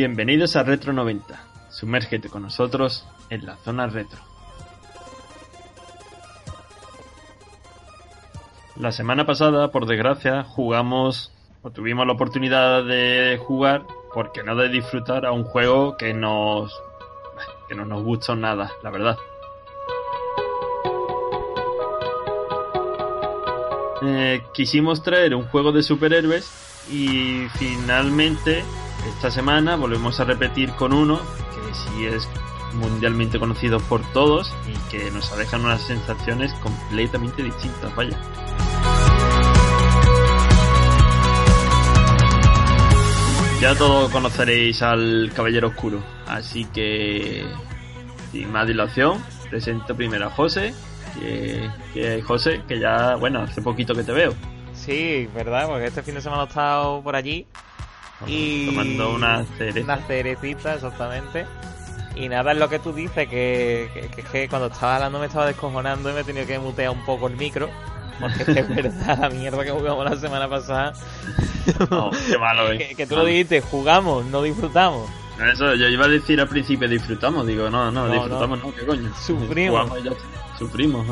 Bienvenidos a Retro 90. Sumérgete con nosotros en la zona retro. La semana pasada, por desgracia, jugamos o tuvimos la oportunidad de jugar, porque no de disfrutar, a un juego que nos que no nos gustó nada, la verdad. Eh, quisimos traer un juego de superhéroes y finalmente esta semana volvemos a repetir con uno que sí es mundialmente conocido por todos y que nos ha dejado unas sensaciones completamente distintas, vaya. Ya todos conoceréis al Caballero Oscuro, así que sin más dilación, presento primero a José, que, que José, que ya, bueno, hace poquito que te veo. Sí, verdad, porque este fin de semana he estado por allí y tomando una cereza. Una cerecita, exactamente. Y nada, es lo que tú dices, que, que, que, que cuando estaba hablando me estaba descojonando y me he tenido que mutear un poco el micro. Porque es verdad, la mierda que jugamos la semana pasada. No, qué malo, eh. que, que tú lo dijiste, jugamos, no disfrutamos. Eso, yo iba a decir al principio, disfrutamos. Digo, no, no, No, disfrutamos, no, qué coño. Sufrimos. Jugamos y ya. Sufrimos.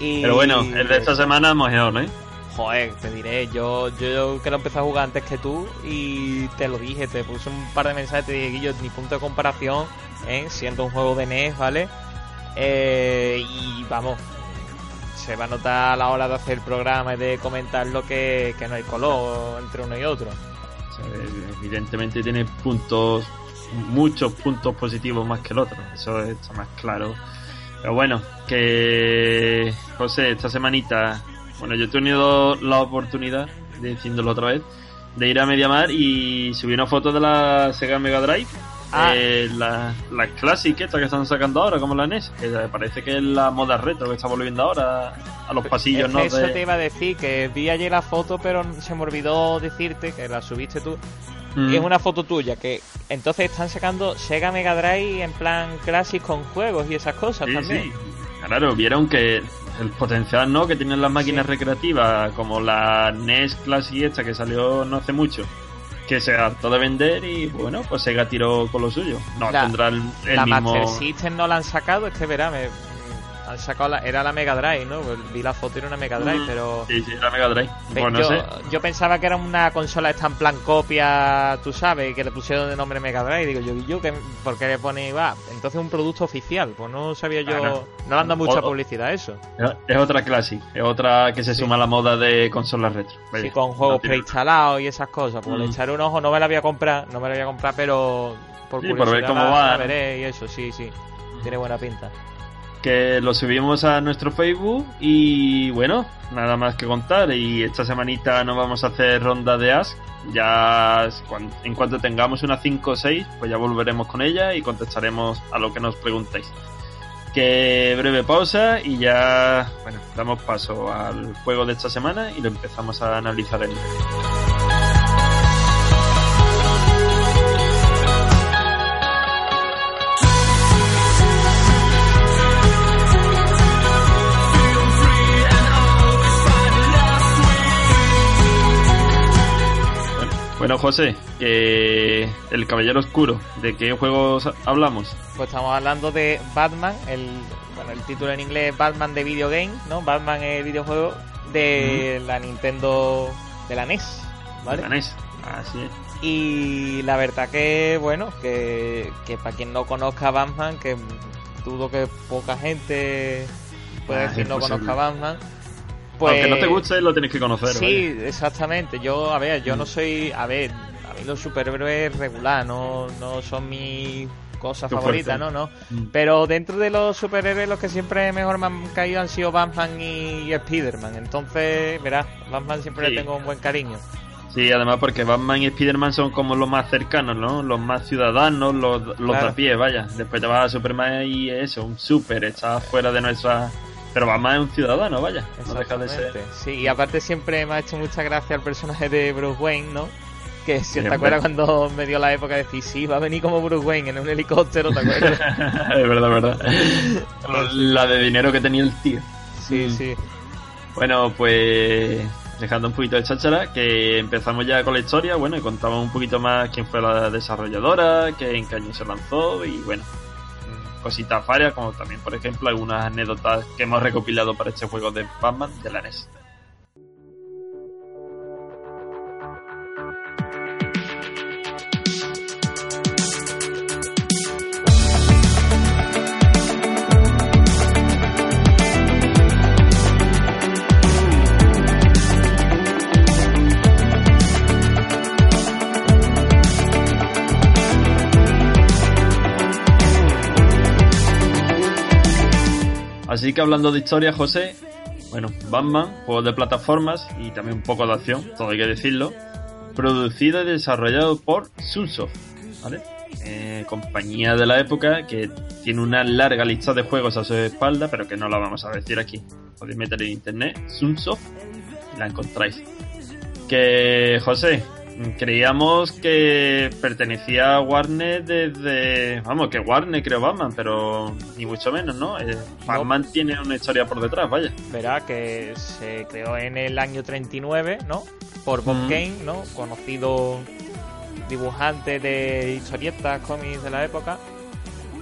Y... Pero bueno, el de esta semana es mejor, ¿eh? Joder, te diré, yo, yo que lo empecé a jugar antes que tú y te lo dije, te puse un par de mensajes, te dije, Guillo, mi punto de comparación, ¿eh? siendo un juego de NES, ¿vale? Eh, y vamos, se va a notar a la hora de hacer el programa y de comentar lo que, que no hay color entre uno y otro. Evidentemente tiene puntos, muchos puntos positivos más que el otro, eso está más claro. Pero bueno, que José, esta semanita bueno, yo he tenido la oportunidad, diciéndolo otra vez, de ir a Mediamar y subir una foto de la Sega Mega Drive. Ah. Eh, la, la Classic esta que están sacando ahora, como la NES, que parece que es la moda retro que está volviendo ahora a los pasillos, ¿no? que Eso de- te iba a decir, que vi ayer la foto, pero se me olvidó decirte que la subiste tú. Mm. Y es una foto tuya, que entonces están sacando Sega Mega Drive en plan Classic con juegos y esas cosas Sí, también. sí. Claro, vieron que el potencial no que tienen las máquinas Sí. recreativas, como la NES Classic esta que salió no hace mucho, que se hartó de vender y bueno, pues Sega tiró con lo suyo. No La- tendrá el, el la mismo. Master System no la han sacado, este verano me- han sacado la- era la Mega Drive, ¿no? Pues Vi la foto y era una Mega Drive, Mm, pero Sí, sí, la Mega Drive. Ve, Pues no yo, sé. yo pensaba que era una consola esta en plan copia, tú sabes, que le pusieron de nombre Mega Drive. Digo yo, ¿y yo que ¿por qué le pone va? Entonces un producto oficial, pues no sabía yo, no le han dado mucha O- publicidad a eso. Es- otra Classic, es otra que se Sí. suma a la moda de consolas retro. Vaya, Sí, con juegos no preinstalados y esas cosas. Pues le Mm. echaré un ojo, no me la voy a comprar, no me la voy a comprar, pero por Sí, por ver cómo la- va, la ¿no? veré y eso, sí, sí. Tiene buena pinta. Que lo subimos a nuestro Facebook y bueno, nada más que contar. Y esta semanita no vamos a hacer ronda de Ask. Ya en cuanto tengamos una 5 o 6, pues ya volveremos con ella y contestaremos a lo que nos preguntéis. Que breve pausa y ya, bueno, damos paso al juego de esta semana y lo empezamos a analizar en Bueno, José, que el Caballero Oscuro, ¿de qué juegos hablamos? Pues estamos hablando de Batman, el bueno, el título en inglés es Batman de Video Game, ¿no? Batman es el videojuego de la Nintendo de la NES, ¿vale? La NES. Así es. Y la verdad que, bueno, que, que para quien no conozca a Batman, que dudo que poca gente puede Ah, decir no conozca a Batman, pues... Aunque no te guste, lo tienes que conocer. Sí, exactamente. Yo, a ver, yo Mm. no soy, a ver, a mí los superhéroes regular, no, no son mis cosas Tu favoritas, fuerte. no, no. Mm. Pero dentro de los superhéroes los que siempre mejor me han caído han sido Batman y Spider-Man. Entonces, verás, Batman siempre Sí. le tengo un buen cariño. Sí, además porque Batman y Spider-Man son como los más cercanos, ¿no? Los más ciudadanos, los, los Claro. de a pie, vaya. Después te vas a Superman y eso, un super, está fuera de nuestra... Pero Batman es un ciudadano, vaya. No deja de ser... Sí, y aparte siempre me ha hecho mucha gracia el personaje de Bruce Wayne, ¿no? Que si te Siempre. acuerdas cuando me dio la época de decir, sí, va a venir como Bruce Wayne en un helicóptero, ¿te acuerdas? es verdad, verdad. La de dinero que tenía el tío. sí, Mm. sí. Bueno, pues dejando un poquito de cháchara, que empezamos ya con la historia, bueno, y contamos un poquito más quién fue la desarrolladora, qué, en qué año se lanzó y bueno, cositas varias, como también, por ejemplo, algunas anécdotas que hemos recopilado para este juego de Batman de la NES. Así que hablando de historia, José, bueno, Batman, juego de plataformas y también un poco de acción, todo hay que decirlo, producido y desarrollado por Sunsoft, ¿vale? Eh, compañía de la época que tiene una larga lista de juegos a su espalda, pero que no la vamos a decir aquí. Podéis meter en internet Sunsoft y la encontráis. Que, José, creíamos que pertenecía a Warner desde. Vamos, que Warner creó Batman, pero ni mucho menos, ¿no? Eh, Batman tiene una historia por detrás, vaya. Verá que se creó en el año 39, ¿no? Por Bob Mm. Kane, ¿no? Conocido dibujante de historietas, cómics de la época.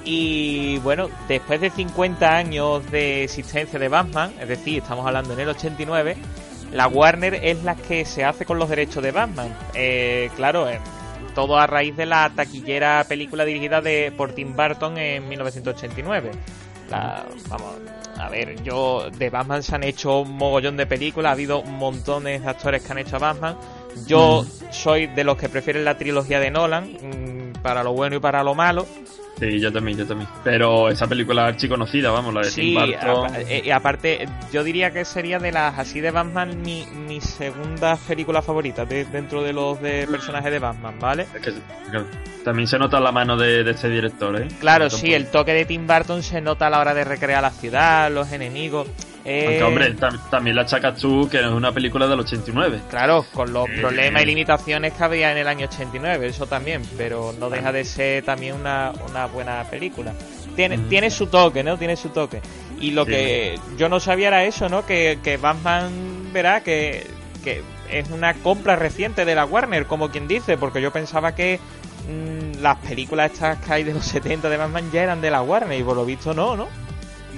Y bueno, después de 50 años de existencia de Batman, es decir, estamos hablando en el 89, la Warner es la que se hace con los derechos de Batman. Eh, claro, eh, todo a raíz de la taquillera película dirigida de, por Tim Burton en 1989. La- vamos, a ver, yo de Batman se han hecho un mogollón de películas, ha habido montones de actores que han hecho a Batman. Yo soy de los que prefieren la trilogía de Nolan, mm, para lo bueno y para lo malo. Sí, yo también, yo también. Pero esa película archiconocida, vamos, la de Sí, Tim Burton. eh, y aparte, yo diría que sería de las así de Batman mi, mi segunda película favorita de- dentro de los de personajes de Batman, ¿vale? Es que, también se nota la mano de, de este director, ¿eh? Claro, sí, el toque de Tim Burton se nota a la hora de recrear la ciudad, los enemigos. Eh, Aunque, hombre, tam- también la achacas tú, que es una película del 89. Claro, con los Eh, problemas y limitaciones que había en el año 89, eso también, pero no deja de ser también una, una buena película. Tiene, tiene su toque, ¿no? Tiene su toque. Y lo Sí. que yo no sabía era eso, ¿no? Que, que Batman verá que, que es una compra reciente de la Warner, como quien dice, porque yo pensaba que mm, las películas estas que hay de los 70 de Batman ya eran de la Warner, y por lo visto no, ¿no?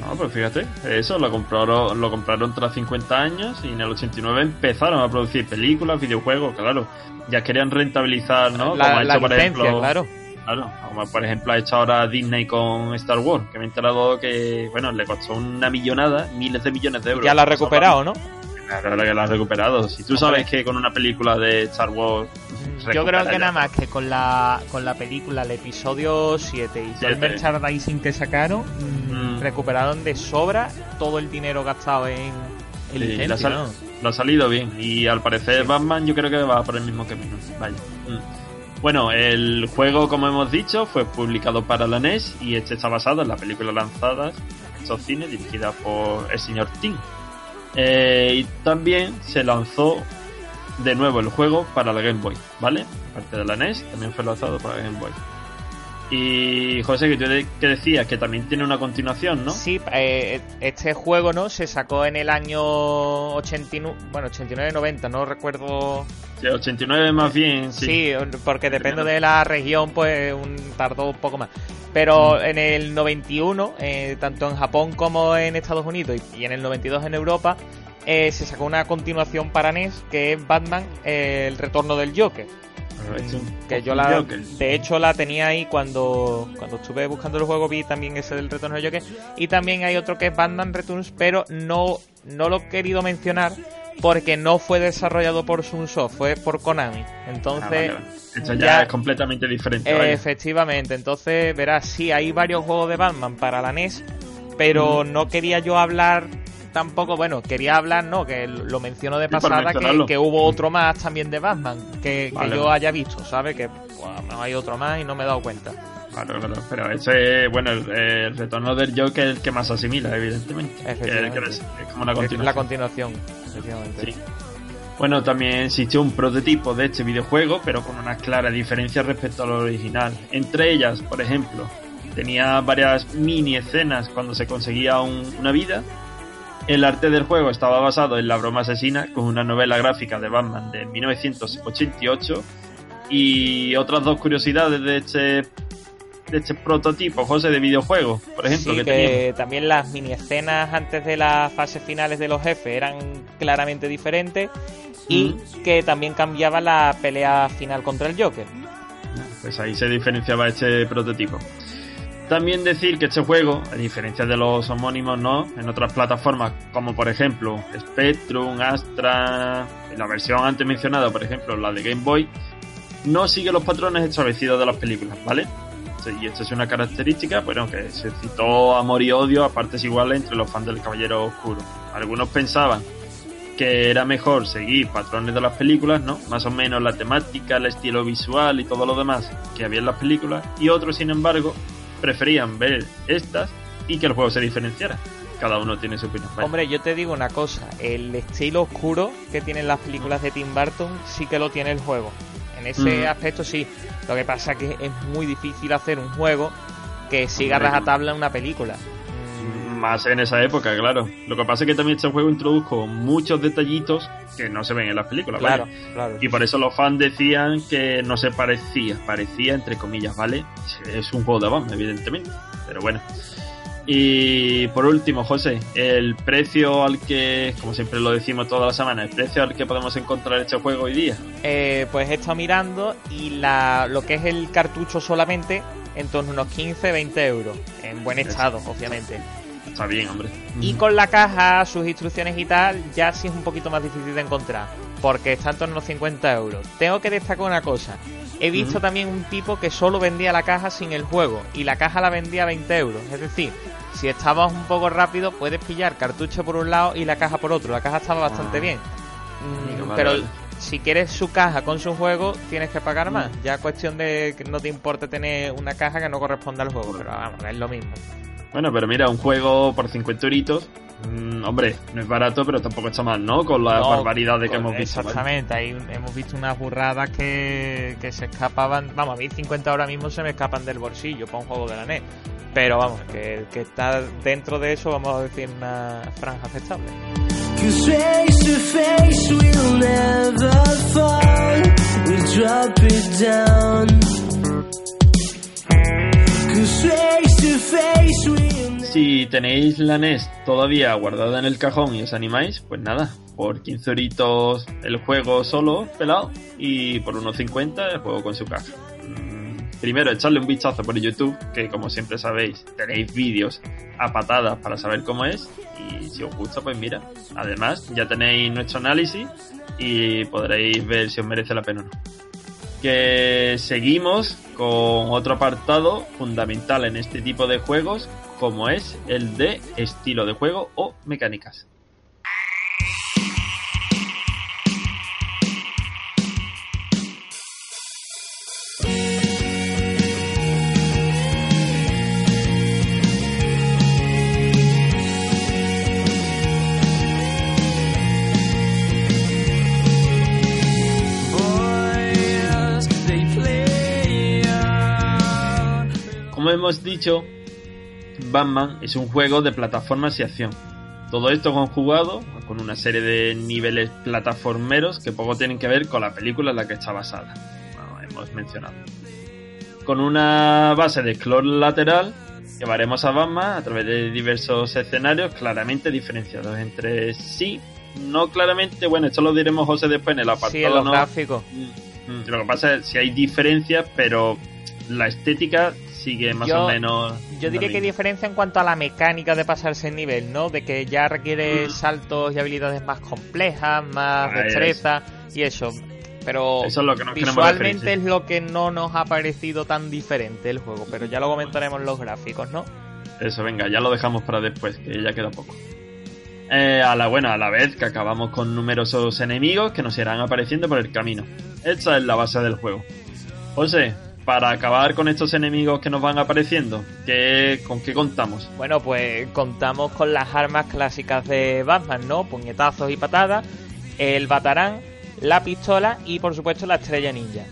No, pues fíjate, eso lo compraron, lo compraron tras 50 años y en el 89 empezaron a producir películas, videojuegos, claro. Ya querían rentabilizar, ¿no? la Como ha hecho, por licencia, ejemplo, claro. Claro, como por ejemplo ha hecho ahora Disney con Star Wars, que me he enterado que, bueno, le costó una millonada, miles de millones de euros. Ya la ha recuperado, ¿no? Claro que la ha recuperado. Si tú sabes que con una película de Star Wars... Yo creo que ya. nada más que con la, con la película, el episodio 7 y todo el merchandising que sacaron, mm, Mm. recuperaron de sobra todo el dinero gastado en, en Sí, licencia, le ha sal- ¿no? Lo ha salido bien. Y al parecer Sí. Batman yo creo que va por el mismo camino. Vaya. Mm. Bueno, el juego, como hemos dicho, fue publicado para la NES y este está basado en la película lanzada en estos cines dirigida por el señor Tim. Eh, y también se lanzó de nuevo el juego para la Game Boy, ¿vale? Aparte de la NES, también fue lanzado para la Game Boy. Y José, que tú de- que decías que también tiene una continuación, ¿no? Sí, eh, este juego, ¿no? Se sacó en el año 89, bueno, 89-90, no recuerdo Sí, 89 más bien, sí. Sí, porque depende de la región, pues un, tardó un poco más. Pero en el 91, eh, tanto en Japón como en Estados Unidos y, y en el 92 en Europa, eh, se sacó una continuación para NES que es Batman, eh, el retorno del Joker. Que yo la, de hecho la tenía ahí cuando, cuando estuve buscando el juego, vi también ese del retorno del Joker. Y también hay otro que es Batman Returns, pero no, no lo he querido mencionar porque no fue desarrollado por Sunsoft, fue por Konami. Entonces, Ah, vale, vale. Esto ya, ya- es completamente diferente. eh, efectivamente, entonces verás, sí, hay varios juegos de Batman para la NES, pero no quería yo hablar tampoco, bueno, quería hablar, no, que lo menciono de pasada, que, que hubo otro más también de Batman, que, yo haya visto, ¿sabes? Que pues, no hay otro más y no me he dado cuenta. Claro, claro. Pero ese, bueno, el, el retorno del Joker es el que más asimila, evidentemente. Efectivamente. que es, es como una Es continuación. la continuación, efectivamente. Sí. Bueno, también existió un prototipo de este videojuego, pero con unas claras diferencias respecto al original. Entre ellas, por ejemplo, tenía varias mini escenas cuando se conseguía un- una vida. El arte del juego estaba basado en La broma asesina, con una novela gráfica de Batman de 1988. Y otras dos curiosidades de este, de este prototipo, José, de videojuego, por ejemplo, Sí, que que también las mini escenas antes de las fases finales de los jefes eran claramente diferentes y que también cambiaba la pelea final contra el Joker. Pues ahí se diferenciaba este prototipo. También decir que este juego, a diferencia de los homónimos, ¿no? En otras plataformas, como por ejemplo Spectrum, Astra, en la versión antes mencionada, por ejemplo, la de Game Boy, no sigue los patrones establecidos de las películas, ¿vale? Y esta es una característica, bueno, que se citó amor y odio a partes iguales entre los fans del Caballero Oscuro. Algunos pensaban que era mejor seguir patrones de las películas, ¿no? Más o menos la temática, el estilo visual y todo lo demás que había en las películas. Y otros, sin embargo, preferían ver estas y que el juego se diferenciara. Cada uno tiene su opinión. Vaya. Hombre, yo te digo una cosa, el estilo oscuro que tienen las películas de Tim Burton sí que lo tiene el juego. En ese Mm. aspecto sí. Lo que pasa es que es muy difícil hacer un juego que siga Hombre. rajatabla en una película. Más en esa época, claro. Lo que pasa es que también este juego introdujo muchos detallitos que no se ven en las películas. Claro, claro. Y por eso los fans decían que no se parecía, parecía entre comillas, ¿vale? Es un juego de Batman, evidentemente, pero bueno. Y por último, José, el precio al que, como siempre lo decimos toda la semana, el precio al que podemos encontrar este juego hoy día. Eh, pues he estado mirando y la, lo que es el cartucho solamente en torno a unos 15-20 euros. En buen estado, obviamente. Está bien, hombre. Y con la caja, sus instrucciones y tal, ya sí es un poquito más difícil de encontrar. Porque está en torno a unos 50 euros. Tengo que destacar una cosa. He visto también un tipo que solo vendía la caja sin el juego. Y la caja la vendía a 20 euros. Es decir, si estabas un poco rápido, puedes pillar cartucho por un lado y la caja por otro. La caja estaba bastante Ah. bien. Mm, pero vale. si quieres su caja con su juego, tienes que pagar más. Ya cuestión de que no te importe tener una caja que no corresponda al juego. Pero vamos, es lo mismo. Bueno, pero mira, un juego por 50 euritos, mm, hombre, no es barato, pero tampoco está mal, ¿no? Con las No, barbaridades que hemos visto. ¿vale? Exactamente, ahí hemos visto unas burradas que, que se escapaban. Vamos, a mí 50 ahora mismo se me escapan del bolsillo para un juego de la NES. Pero vamos, que, que está dentro de eso, vamos a decir, una franja aceptable. Si tenéis la NES todavía guardada en el cajón y os animáis, pues nada, por 15 euritos el juego solo, pelado, y por unos 50 el juego con su caja. Mm, Primero, echarle un vistazo por YouTube, que como siempre sabéis, tenéis vídeos a patadas para saber cómo es, y si os gusta, pues mira. Además, ya tenéis nuestro análisis y podréis ver si os merece la pena o no que seguimos con otro apartado fundamental en este tipo de juegos, como es el de estilo de juego o mecánicas. Hemos dicho, Batman es un juego de plataformas y acción. Todo esto conjugado con una serie de niveles plataformeros que poco tienen que ver con la película en la que está basada. Hemos mencionado. Con una base de scroll lateral, llevaremos a Batman a través de diversos escenarios claramente diferenciados entre sí. No claramente, bueno, esto lo diremos José después en el apartado. Sí, en los ¿no? gráficos. Mm, Lo que pasa es que hay diferencias, pero la estética sigue más Yo- o menos. Yo diría que diferencia en cuanto a la mecánica de pasarse el nivel, ¿no? De que ya requiere Mm. saltos y habilidades más complejas, más Ah, destreza y eso. Pero Eso es lo que nos visualmente es lo que no nos ha parecido tan diferente el juego, pero ya lo comentaremos en los gráficos, ¿no? Eso, venga, ya lo dejamos para después, que ya queda poco. Eh, a la buena, a la vez que acabamos con numerosos enemigos que nos irán apareciendo por el camino. Esta es la base del juego. José, para acabar con estos enemigos que nos van apareciendo, ¿qué, ¿con qué contamos? Bueno, pues contamos con las armas clásicas de Batman, ¿no? Puñetazos y patadas, el batarán, la pistola y por supuesto la estrella ninja.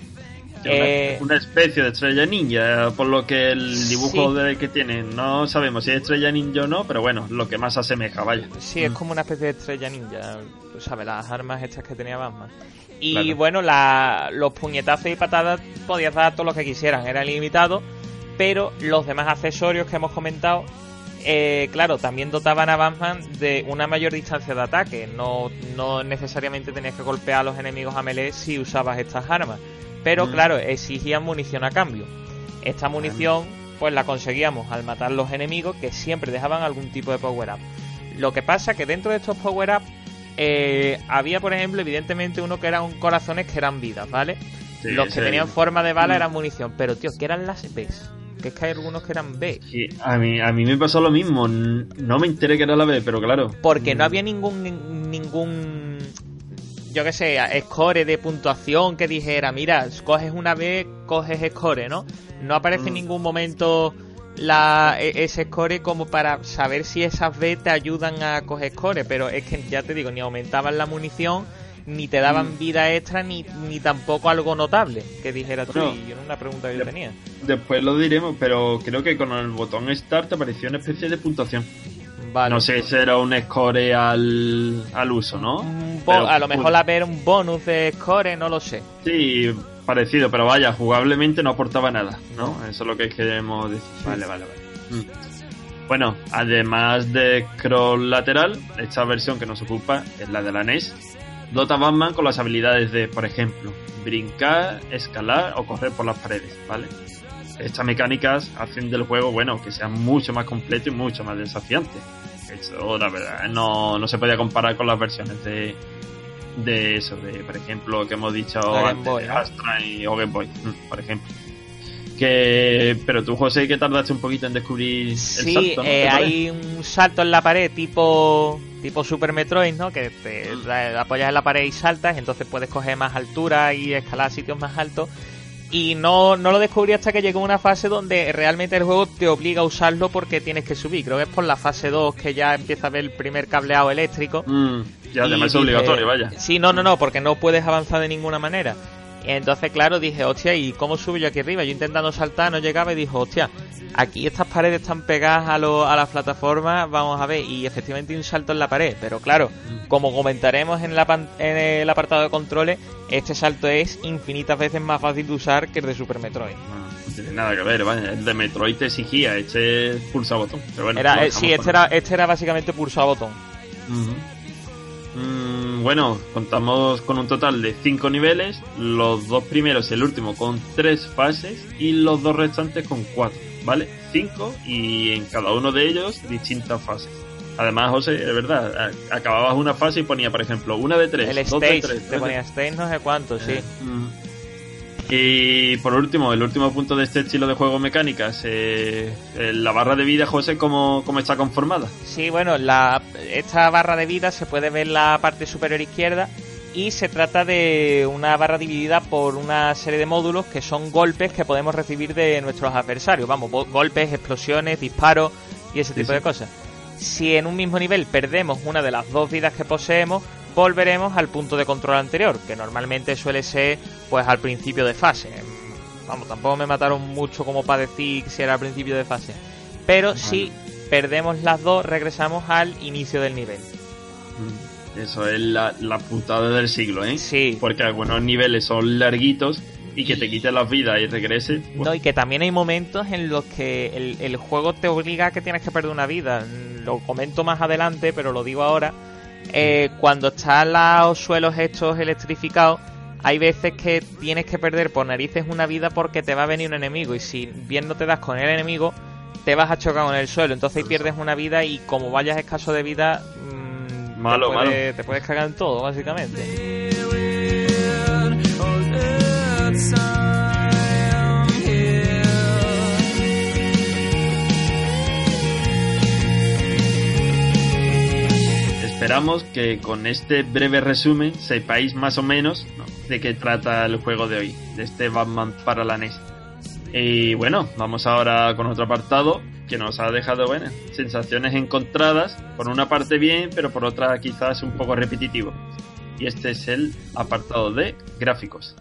Eh, Una, especie de estrella ninja, por lo que el dibujo Sí. de que tiene, no sabemos si es estrella ninja o no, pero bueno, lo que más asemeja, vaya. Sí, es como una especie de estrella ninja, tú sabes, las armas estas que tenía Batman. Y Claro. bueno, la- los puñetazos y patadas podías dar todo lo que quisieran, era ilimitado, pero los demás accesorios que hemos comentado, eh, claro, también dotaban a Batman de una mayor distancia de ataque. No, no necesariamente tenías que golpear a los enemigos a melee si usabas estas armas, pero Mm. claro, exigían munición a cambio. Esta munición, pues la conseguíamos al matar los enemigos que siempre dejaban algún tipo de power-up. Lo que pasa que dentro de estos power-up eh, había, por ejemplo, evidentemente uno que eran corazones que eran vidas, ¿vale? Sí, Los que tenían forma de bala Mm. eran munición, pero tío, ¿qué eran las Bs? Que es que hay algunos que eran B. Sí, a mí, a mí me pasó lo mismo, no me enteré que era la B, pero claro. Porque no Mm, había ningún ningún yo qué sé, score de puntuación que dijera, mira, coges una B, coges score, ¿no? No aparece en Mm. ningún momento la, e- ese score como para saber si esas B te ayudan a coger score, pero es que ya te digo, ni aumentaban la munición, ni te daban Mm. vida extra, ni, ni tampoco algo notable que dijera tú. Bueno, y era una pregunta que yo tenía. Después lo diremos, pero creo que con el botón Start te apareció una especie de puntuación. Vale. No sé si era un score al, al uso, ¿no? Un Pero, a lo mejor la B era un bonus de score, no lo sé. Sí, parecido, pero vaya, jugablemente no aportaba nada, ¿no? Eso es lo que queremos decir. Vale, vale, vale. Mm. Bueno, además de scroll lateral, esta versión que nos ocupa es la de la NES. Dota Batman con las habilidades de, por ejemplo, brincar, escalar o correr por las paredes, ¿vale? Estas mecánicas hacen del juego, bueno, que sea mucho más completo y mucho más desafiante. Eso, la verdad, no, no se podía comparar con las versiones de, de eso, de, por ejemplo, que hemos dicho antes, Boy. Astra y o Game Boy, mm, por ejemplo. Que, pero tú, José, que tardaste un poquito en descubrir el Sí, salto, ¿no? eh, ¿Te hay un salto en la pared tipo tipo Super Metroid, ¿no? Que te Mm. la- apoyas en la pared y saltas, entonces puedes coger más altura y escalar sitios más altos. Y no, no lo descubrí hasta que llegó una fase donde realmente el juego te obliga a usarlo porque tienes que subir. Creo que es por la fase 2 que ya empieza a ver el primer cableado eléctrico. Mm, y además es obligatorio, vaya. Sí, no, no, no, porque no puedes avanzar de ninguna manera. Y entonces, claro, dije, hostia, ¿y cómo subo yo aquí arriba? Yo intentando saltar, no llegaba y dijo, hostia, aquí estas paredes están pegadas a, lo, a las plataformas, vamos a ver, y efectivamente un salto en la pared, pero claro, como comentaremos en, la pan- en el apartado de controles, este salto es infinitas veces más fácil de usar que el de Super Metroid. No, no tiene nada que ver, vaya. El de Metroid te exigía, este pulsa botón. Pero bueno, Era, eh, sí, este era, este era básicamente pulsar botón. Mm, bueno, contamos con un total de 5 niveles, los dos primeros y el último con 3 fases y los dos restantes con 4, ¿vale? 5 y en cada uno de ellos distintas fases. Además, José, es verdad, acababas una fase y ponía, por ejemplo, una de 3, El dos de stage, 3. te ponía stage no sé cuánto, sí. Y por último, el último punto de este estilo de juego mecánicas, eh, eh, la barra de vida, José, ¿cómo, cómo está conformada? Sí, bueno, la, esta barra de vida se puede ver en la parte superior izquierda y se trata de una barra dividida por una serie de módulos que son golpes que podemos recibir de nuestros adversarios. Vamos, go- golpes, explosiones, disparos y ese Sí, tipo sí. de cosas. Si en un mismo nivel perdemos una de las dos vidas que poseemos, volveremos al punto de control anterior, que normalmente suele ser pues al principio de fase. Vamos, tampoco me mataron mucho como para decir si era al principio de fase. Pero si perdemos las dos, regresamos al inicio del nivel. Mm, Eso es la, la putada del siglo, ¿eh? Sí. Porque algunos niveles son larguitos y que te quiten las vidas y regrese. pues, No, y que también hay momentos en los que el, el juego te obliga a que tienes que perder una vida. Lo comento más adelante, pero lo digo ahora. Eh, cuando están los suelos estos electrificados, hay veces que tienes que perder por narices una vida porque te va a venir un enemigo y si bien no te das con el enemigo, te vas a chocar con el suelo. Entonces ahí pierdes una vida y como vayas escaso de vida, mm, Malo, te, puedes, te puedes cagar en todo, básicamente. Esperamos que con este breve resumen sepáis más o menos ¿no? de qué trata el juego de hoy, de este Batman para la NES. Y bueno, vamos ahora con otro apartado que nos ha dejado bueno, sensaciones encontradas, por una parte bien, pero por otra quizás un poco repetitivo. Y este es el apartado de gráficos.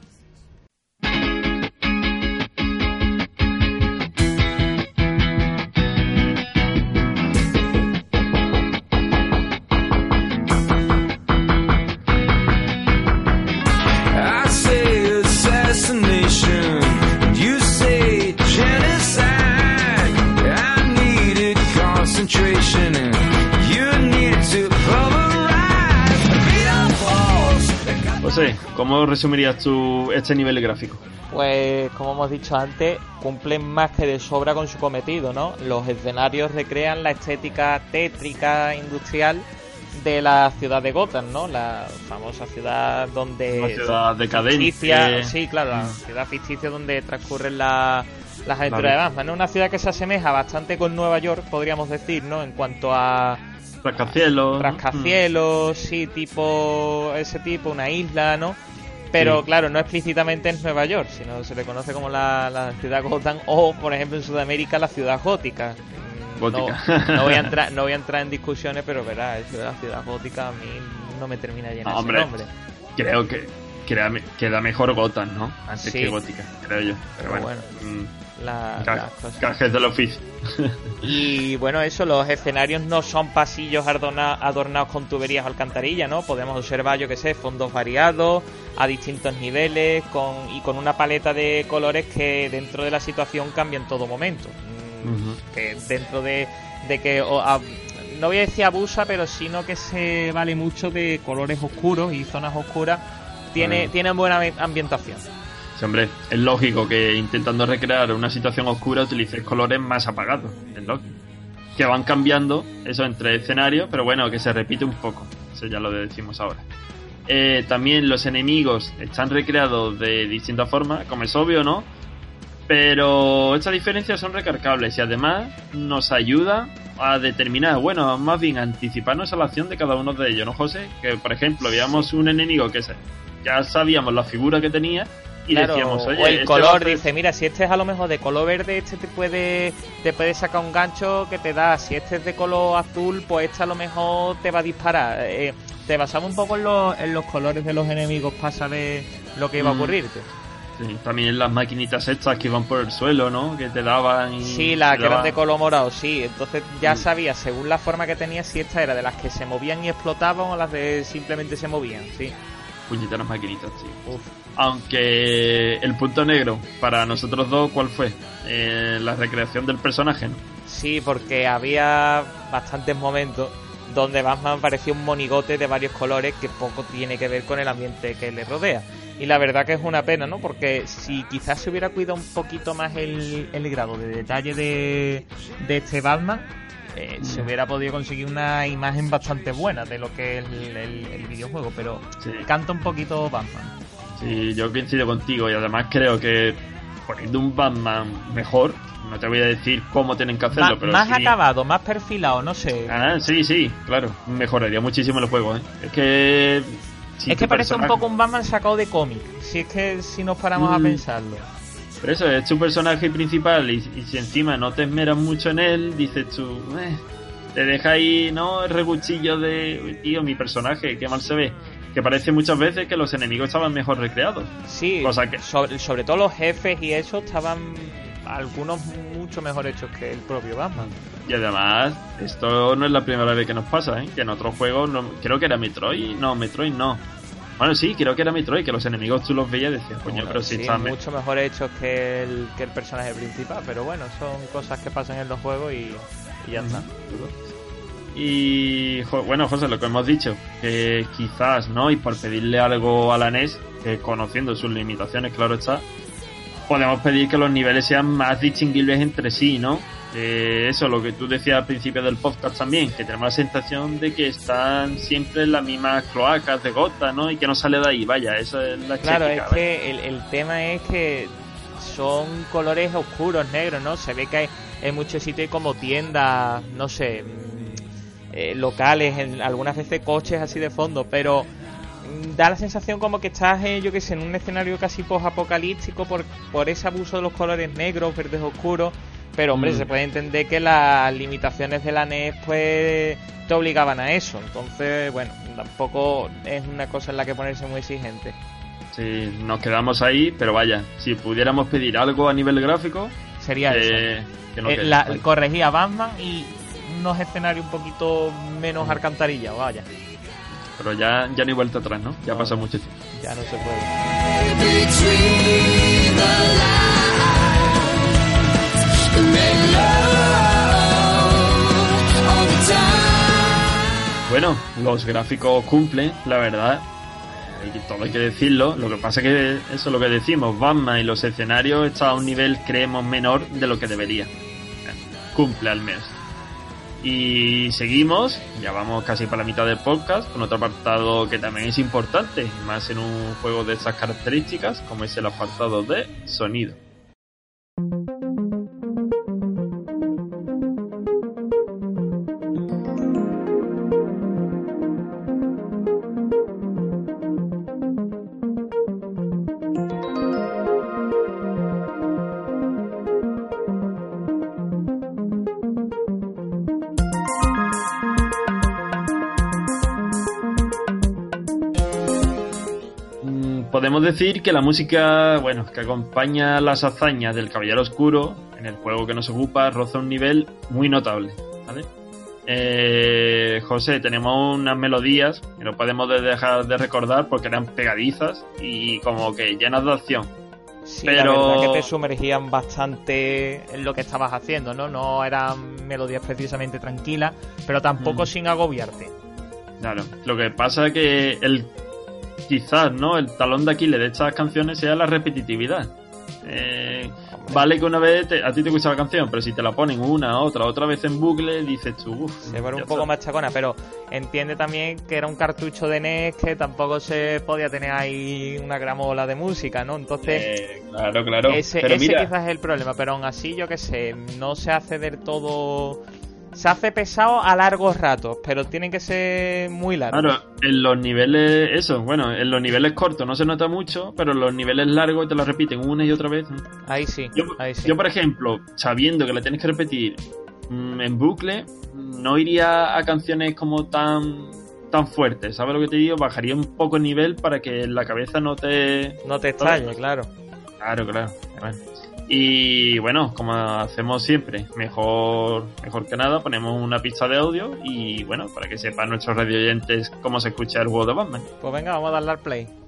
José, ¿cómo resumirías tú este nivel gráfico? Pues como hemos dicho antes, cumplen más que de sobra con su cometido, ¿no? Los escenarios recrean la estética tétrica industrial de la ciudad de Gotham, ¿no? La famosa ciudad donde... Una ciudad decadente. ficticia- sí, claro, la Mm. ciudad ficticia donde transcurren la- las aventuras de Batman. ¿no? Una ciudad que se asemeja bastante con Nueva York, podríamos decir, ¿no? En cuanto a Rascacielos. rascacielos, sí, tipo ese tipo, una isla, ¿no? Pero Sí. claro, no explícitamente en Nueva York, sino se le conoce como la, la ciudad Gotham o, por ejemplo, en Sudamérica la ciudad gótica. Mm, Gótica. No, no voy a entrar, no voy a entrar en discusiones, pero verás, eso de la ciudad gótica a mí no me termina No, ese nombre. Mm, Creo que queda, queda mejor Gotham, ¿no? Antes Sí. que Gótica, creo yo. Pero Pero bueno. mm, La- Ga- las cosas. Del oficio. Y bueno, eso, los escenarios no son pasillos adorna- adornados con tuberías o alcantarillas, ¿no? Podemos observar, yo que sé, fondos variados, a distintos niveles, con, y con una paleta de colores que dentro de la situación cambia en todo momento. Mm. Que dentro de, de que, o, a- no voy a decir abusa, pero sino que se vale mucho de colores oscuros y zonas oscuras, tiene, Mm. tienen buena ambi- ambientación. Sí, hombre, es lógico que intentando recrear una situación oscura utilices colores más apagados. Es lógico. Que van cambiando eso entre escenarios, pero bueno, que se repite un poco. Eso ya lo decimos ahora. Eh, también los enemigos están recreados de distintas formas, como es obvio, ¿no? Pero estas diferencias son recargables y además nos ayuda a determinar, bueno, más bien anticiparnos a la acción de cada uno de ellos, ¿no, José? Que, por ejemplo, veíamos un enemigo que se- ya sabíamos la figura que tenía y Claro, decíamos, oye, o el este color dice, mira, si este es a lo mejor de color verde, este te puede, te puede sacar un gancho que te da. Si este es de color azul, pues este a lo mejor te va a disparar. Eh, te basamos un poco en los, en los colores de los enemigos para saber lo que iba a Mm. ocurrirte. Sí, también las maquinitas estas que iban por el suelo, ¿no? Que te daban y... Sí, las que eran de color morado, sí. Entonces ya Mm. sabías, según la forma que tenía, si esta era de las que se movían y explotaban o las de simplemente se movían, sí. Puñeteras maquinitas, sí. Uf. Aunque el punto negro para nosotros dos, ¿cuál fue? Eh, la recreación del personaje, ¿no? Sí, porque había bastantes momentos donde Batman parecía un monigote de varios colores que poco tiene que ver con el ambiente que le rodea. Y la verdad que es una pena, ¿no? Porque si quizás se hubiera cuidado un poquito más el, el grado de detalle de, de este Batman, eh, se hubiera podido conseguir una imagen bastante buena de lo que es el, el- el videojuego. Pero Sí. canta un poquito Batman. Sí, yo coincido contigo y además creo que poniendo un Batman mejor, no te voy a decir cómo tienen que hacerlo, Má- pero más sí- acabado, más perfilado, no sé. Ah, sí, sí, claro, mejoraría muchísimo el juego, ¿eh? Es que... si es que parece un poco un Batman sacado de cómic. Si es que si nos paramos a Mm. pensarlo. Pero eso, es tu personaje principal y, y si encima no te esmeras mucho en él, dices tú, "Eh", te deja ahí, ¿no? El reguchillo de, "Uy, tío, mi personaje, qué mal se ve. Que parece muchas veces que los enemigos estaban mejor recreados. Sí, Cosa que- sobre, sobre todo los jefes y eso estaban algunos mucho mejor hechos que el propio Batman. Y además, esto no es la primera vez que nos pasa, ¿eh? Que en otros juegos, no- creo que era Metroid, no, Metroid no. Bueno, sí, creo que era Metroid, que los enemigos tú los veías y decías, coño, pero si sí, están... mucho mejor hechos que el, que el personaje principal, pero bueno, son cosas que pasan en los juegos y, y ya está. Y bueno, José, lo que hemos dicho, que quizás, ¿no? Y por pedirle algo a la NES, que conociendo sus limitaciones, claro está, podemos pedir que los niveles sean más distinguibles entre sí, ¿no? Eh, eso, lo que tú decías al principio del podcast también, que tenemos la sensación de que están siempre en las mismas cloacas de gota, ¿no? Y que no sale de ahí, vaya, eso es la Claro, es que el, el tema es que son colores oscuros, negros, ¿no? Se ve que hay, en muchos sitios hay como tiendas, no sé, mm, eh, locales, en algunas veces coches así de fondo, pero mm, da la sensación como que estás, eh, yo que sé, en un escenario casi post-apocalíptico por, por ese abuso de los colores negros, verdes oscuros. Pero hombre, Mm. se puede entender que las limitaciones de la NES pues te obligaban a eso. Entonces, bueno, tampoco es una cosa en la que ponerse muy exigente. Sí, nos quedamos ahí, pero vaya, si pudiéramos pedir algo a nivel gráfico, Sería eso. que, no Eh, quede. la- Vaya. corregía Batman y unos escenarios un poquito menos alcantarilla, vaya. Pero ya, ya no hay vuelta atrás, ¿no? Ya No. pasa mucho tiempo. Ya no se puede. Bueno, los gráficos cumplen, la verdad. Y todo hay que decirlo. Lo que pasa es que eso es lo que decimos. Batman y los escenarios están a un nivel, creemos, menor de lo que debería. Cumple al menos. Y seguimos, ya vamos casi para la mitad del podcast, con otro apartado que también es importante, más en un juego de estas características, como es el apartado de sonido. Decir que la música, bueno, que acompaña las hazañas del Caballero Oscuro en el juego que nos ocupa roza un nivel muy notable, ¿vale? Eh, José, tenemos unas melodías que no podemos de- dejar de recordar porque eran pegadizas y como que llenas de acción. Sí, Pero- la verdad que te sumergían bastante en lo que estabas haciendo, ¿no? No eran melodías precisamente tranquilas, pero tampoco Mm. sin agobiarte. Claro, lo que pasa es que el quizás, ¿no? El talón de Aquiles de estas canciones sea la repetitividad. Eh, vale que una vez te- a ti te gusta la canción, pero si te la ponen una, otra, otra vez en bucle, dices tú, uff. Se vuelve un poco machacona, pero entiende también que era un cartucho de NES que tampoco se podía tener ahí una gramola de música, ¿no? Entonces, Eh, claro, claro. ese, pero ese mira, quizás es el problema, pero aún así, yo que sé, no se hace del todo. Se hace pesado a largos ratos, pero tienen que ser muy largos. claro, en los niveles, eso, bueno, en los niveles cortos no se nota mucho, pero en los niveles largos te lo repiten una y otra vez. Ahí sí, Yo, ahí sí. yo, por ejemplo, sabiendo que la tienes que repetir mm, en bucle, no iría a canciones como tan tan fuertes, ¿sabes lo que te digo? Bajaría un poco el nivel para que la cabeza no te... No te estalle, claro. Claro, claro. Bueno. Y bueno, como hacemos siempre, mejor, mejor que nada, ponemos una pista de audio y bueno, para que sepan nuestros radio oyentes cómo se escucha el juego de Batman. Pues venga, vamos a darle al play.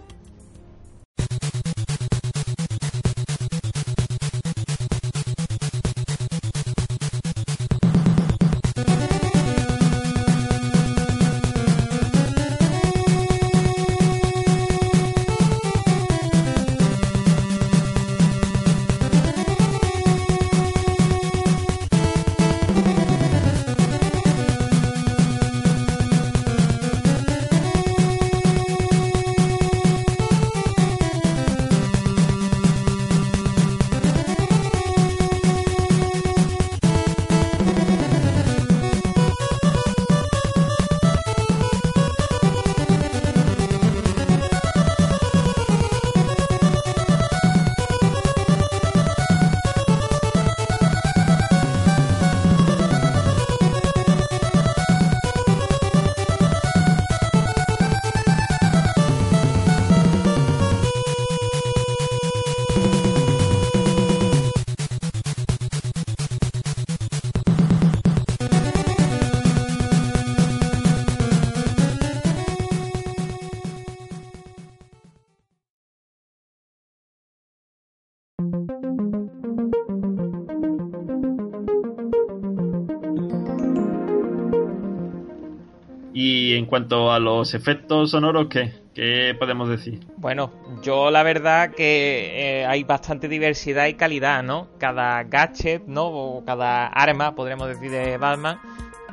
En cuanto a los efectos sonoros, ¿qué? ¿Qué podemos decir? Bueno, yo la verdad que eh, hay bastante diversidad y calidad, ¿no? Cada gadget, ¿no? O cada arma, podríamos decir, de Batman,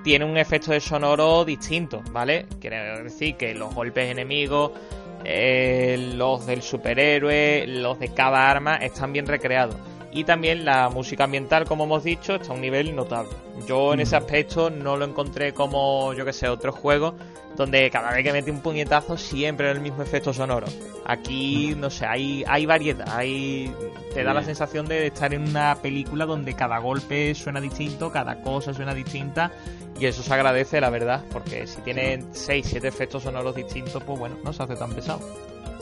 tiene un efecto de sonoro distinto, ¿vale? Quiere decir que los golpes enemigos, eh, los del superhéroe, los de cada arma están bien recreados. Y también la música ambiental, como hemos dicho, está a un nivel notable. Yo en ese aspecto no lo encontré como, yo que sé, otros juegos donde cada vez que mete un puñetazo siempre era el mismo efecto sonoro. Aquí, no sé, hay, hay variedad, hay, te da la sensación de estar en una película donde cada golpe suena distinto, cada cosa suena distinta y eso se agradece, la verdad, porque si tienen 6, 7 efectos sonoros distintos, pues bueno, no se hace tan pesado.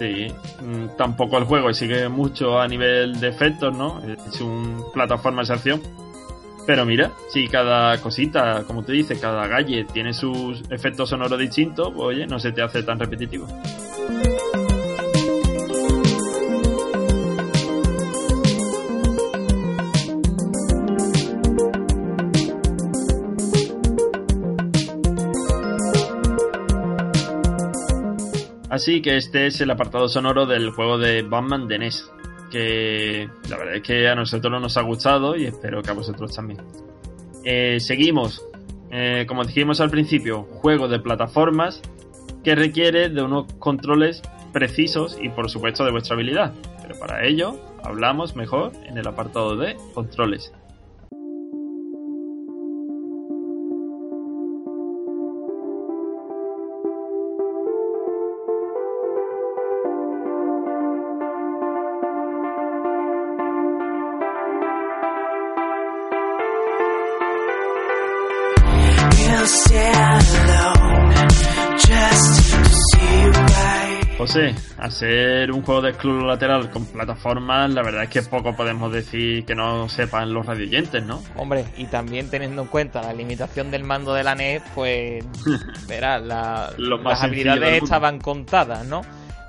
Sí, mm, tampoco el juego sigue mucho a nivel de efectos, ¿no? Es un plataforma de acción. Pero mira, si cada cosita, como te dices, cada gadget tiene sus efectos sonoros distintos, pues oye, no se te hace tan repetitivo. Así que este es el apartado sonoro del juego de Batman de NES. Que la verdad es que a nosotros nos ha gustado y espero que a vosotros también. Eh, seguimos. Eh, como dijimos al principio, juego de plataformas que requiere de unos controles precisos y por supuesto de vuestra habilidad. Pero para ello hablamos mejor en el apartado de controles. José, ser un juego de exclusivo lateral con plataformas, la verdad es que poco podemos decir que no sepan los radioyentes, ¿no? Hombre, y también teniendo en cuenta la limitación del mando de la NES, pues verás, la- las habilidades estaban contadas, ¿no?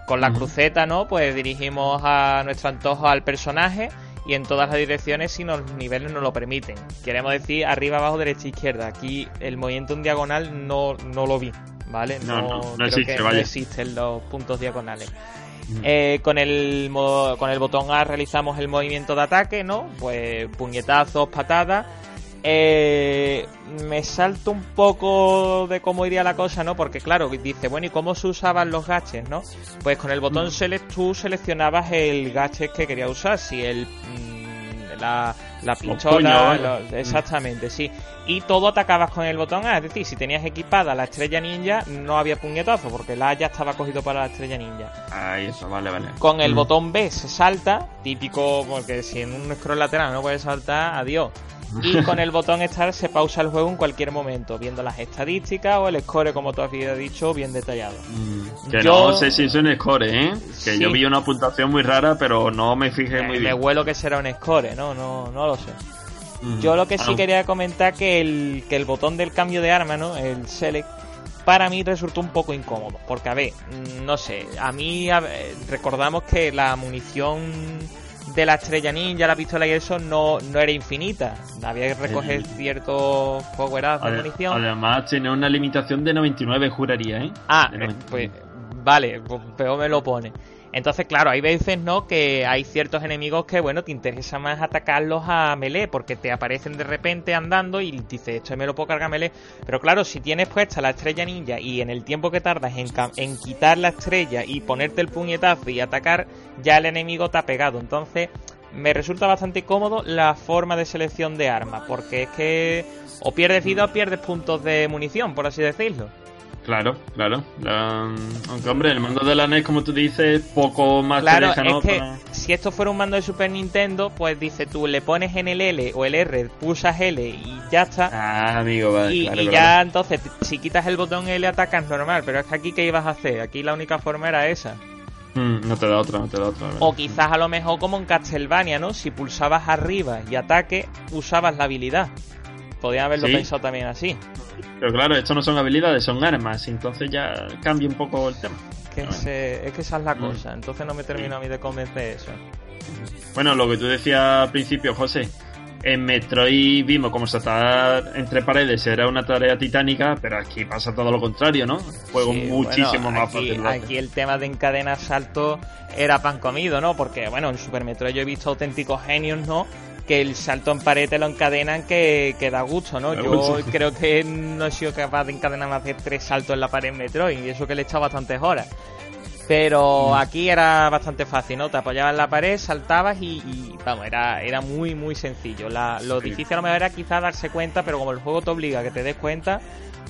Con la Ujú. cruceta, ¿no? Pues dirigimos a nuestro antojo al personaje y en todas las direcciones si los niveles nos lo permiten. Queremos decir arriba, abajo, derecha, izquierda. Aquí el movimiento en diagonal no, no lo vi, ¿vale? No, no, no creo existe, que no existen los puntos diagonales. Eh, con, el, con el botón A realizamos el movimiento de ataque, ¿no? Pues puñetazos, patadas. Eh, me salto un poco de cómo iría la cosa, ¿no? Porque claro, dice, bueno, ¿y cómo se usaban los gadgets, no? Pues con el botón select tú seleccionabas el gadget que querías usar, si el... mm, La, la pistola, puños, vaya. lo- exactamente, sí. Y todo atacabas con el botón A, es decir, si tenías equipada la estrella ninja, no había puñetazo, porque la A ya estaba cogido para la estrella ninja. Ahí eso, vale, vale. Con el Mm. botón B se salta, típico, porque si en un scroll lateral no puedes saltar, adiós. Y con el botón Start se pausa el juego en cualquier momento, viendo las estadísticas o el score, como tú habías dicho, bien detallado. Mm, Que Yo- no sé si es un score, ¿eh? Que Sí. yo vi una puntuación muy rara, pero no me fijé muy Eh, me bien. huelo que será un score, ¿no? No, no lo sé. Mm. Yo lo que sí Ah, quería comentar que el, que el botón del cambio de arma, ¿no? El select, para mí resultó un poco incómodo. Porque, a ver, mm, no sé, a mí a ver, recordamos que la munición de la estrella ninja, la pistola y eso no, no era infinita. Había que recoger El- ciertos power-ups de munición. Además, tiene una limitación de 99, juraría, ¿eh? Ah, eh, 99. pues vale, pues peor me lo pone. Entonces, claro, hay veces, ¿no? Que hay ciertos enemigos que, bueno, te interesa más atacarlos a melee porque te aparecen de repente andando y dices, esto me lo puedo cargar a melee. Pero claro, si tienes puesta la estrella ninja y en el tiempo que tardas en, en quitar la estrella y ponerte el puñetazo y atacar, ya el enemigo te ha pegado. Entonces, me resulta bastante cómodo la forma de selección de armas porque es que o pierdes vida o pierdes puntos de munición, por así decirlo. Claro, claro. La- Aunque, hombre, el mando de la NES, como tú dices, poco más Claro, te deja, ¿no? es que Para- si esto fuera un mando de Super Nintendo, pues dice tú le pones en el L o el R, pulsas L y ya está. Ah, amigo, vale. y claro, y claro. ya entonces, si quitas el botón L atacas normal, pero es que aquí ¿qué ibas a hacer? Aquí la única forma era esa. Mm, no te da otra, no te da otra. O quizás a lo mejor como en Castlevania, ¿no? Si pulsabas arriba y ataque, usabas la habilidad. Podrían haberlo Sí. pensado también así. Pero claro, esto no son habilidades, son armas. Entonces ya cambia un poco el tema. Que Bueno. se- es que esa es la Mm. cosa. Entonces no me termino a mí de convencer eso. Bueno, lo que tú decías al principio, José, En Metroid vimos como saltar entre paredes era una tarea titánica, pero aquí pasa todo lo contrario, ¿no? Juego Sí, muchísimo bueno, más fácil. Aquí el tema de encadenar saltos era pan comido, ¿no? Porque, bueno, en Super Metroid yo he visto auténticos genios, ¿no? Que el salto en pared te lo encadenan que, que da gusto, ¿no? Da Yo gusto. creo que no he sido capaz de encadenar más de tres saltos en la pared en Metroid, y eso que le he echado bastantes horas. Pero aquí era bastante fácil, ¿no? Te apoyabas en la pared, saltabas y, y, vamos, era, era muy, muy sencillo. La- lo Sí. difícil a lo mejor era quizás darse cuenta, pero como el juego te obliga a que te des cuenta,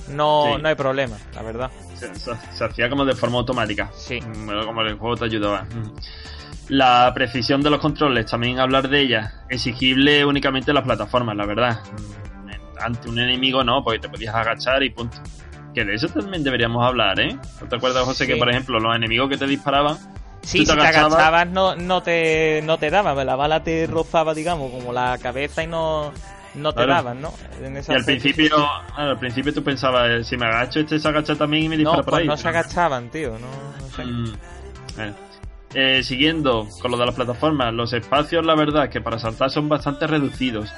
no, Sí. no hay problema, la verdad. se, se- se hacía como de forma automática. Sí. Mm, como el juego te ayudaba. Mm. La precisión de los controles, también hablar de ella, exigible únicamente en las plataformas, la verdad. Ante un enemigo no, porque te podías agachar y punto. Que de eso también deberíamos hablar, ¿eh? ¿No te acuerdas, José, Sí. que por ejemplo los enemigos que te disparaban, Sí, Tú si te te agachabas- agachabas no, no te no te daban, la bala te rozaba, digamos, como la cabeza y no, no te Claro. daban, ¿no? En y al principio, claro, al principio tú pensabas, eh, si me agacho, este se agacha también y me dispara No, por pues ahí. no se agachaban, tío, no, no sé. Mm, bueno. Eh, siguiendo con lo de las plataformas, los espacios, la verdad, que para saltar son bastante reducidos.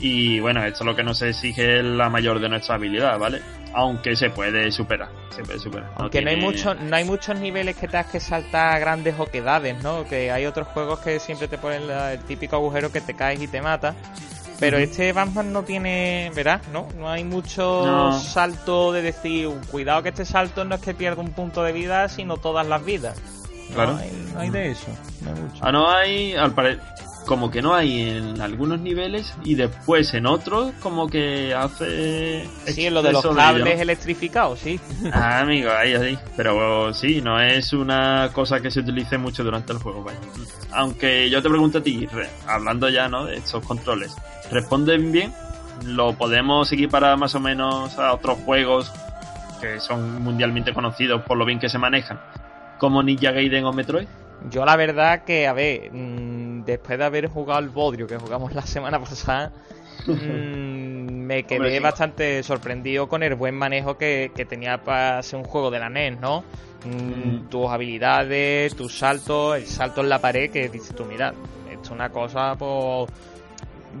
Y bueno, esto es lo que nos exige la mayor de nuestra habilidad, ¿vale? Aunque se puede superar, se puede superar. Aunque no hay, tiene- mucho, no hay muchos niveles que tengas que saltar a grandes oquedades, ¿no? Que hay otros juegos que siempre te ponen la- el típico agujero que te caes y te mata. Pero este Batman no tiene, verás, ¿no? No hay mucho No. salto de decir, cuidado que este salto no es que pierda un punto de vida, sino todas las vidas. No Claro. hay, no hay de eso, no hay mucho. Ah, no hay, al pare- como que no hay en algunos niveles y después en otros como que hace... Sí, lo de los cables electrificados, sí. Ah, amigo, ahí, ahí. Pero sí, no es una cosa que se utilice mucho durante el juego, vaya. Aunque yo te pregunto a ti, re- hablando ya, ¿no? De estos controles, ¿responden bien? ¿Lo podemos equiparar más o menos a otros juegos que son mundialmente conocidos por lo bien que se manejan? Como Ninja Gaiden o Metroid. Yo la verdad que, a ver, mm, después de haber jugado el Bodrio que jugamos la semana pasada, mm, me quedé Hombre, sí. bastante sorprendido con el buen manejo que, que tenía para ser un juego de la NES, ¿no? Mm, Mm. Tus habilidades, tus saltos, el salto en la pared, que dices tú, mira, esto es una cosa, pues...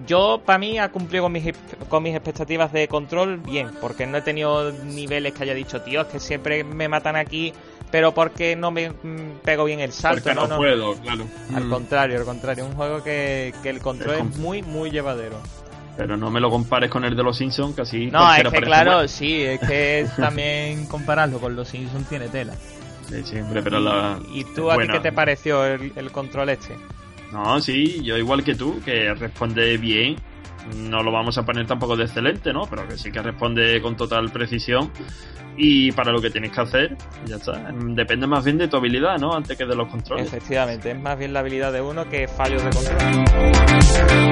Yo, para mí, ha cumplido con mis, con mis expectativas de control bien, porque no he tenido niveles que haya dicho, tío, es que siempre me matan aquí, pero porque no me mm, pego bien el salto, Porque no, no, no. puedo, claro. Al Mm. contrario, al contrario, un juego que, que el control Es muy, muy llevadero. Pero no me lo compares con el de los Simpsons, que así... No, es que claro, sí, es que también compararlo con los Simpsons tiene tela. Sí, siempre, pero la... ¿Y tú a ti qué te pareció el, el control este? No, sí, yo igual que tú, que responde bien. No lo vamos a poner tampoco de excelente, ¿no? Pero que sí que responde con total precisión. Y para lo que tienes que hacer, ya está. Depende más bien de tu habilidad, ¿no? Antes que de los controles. Efectivamente, es más bien la habilidad de uno que fallos de control.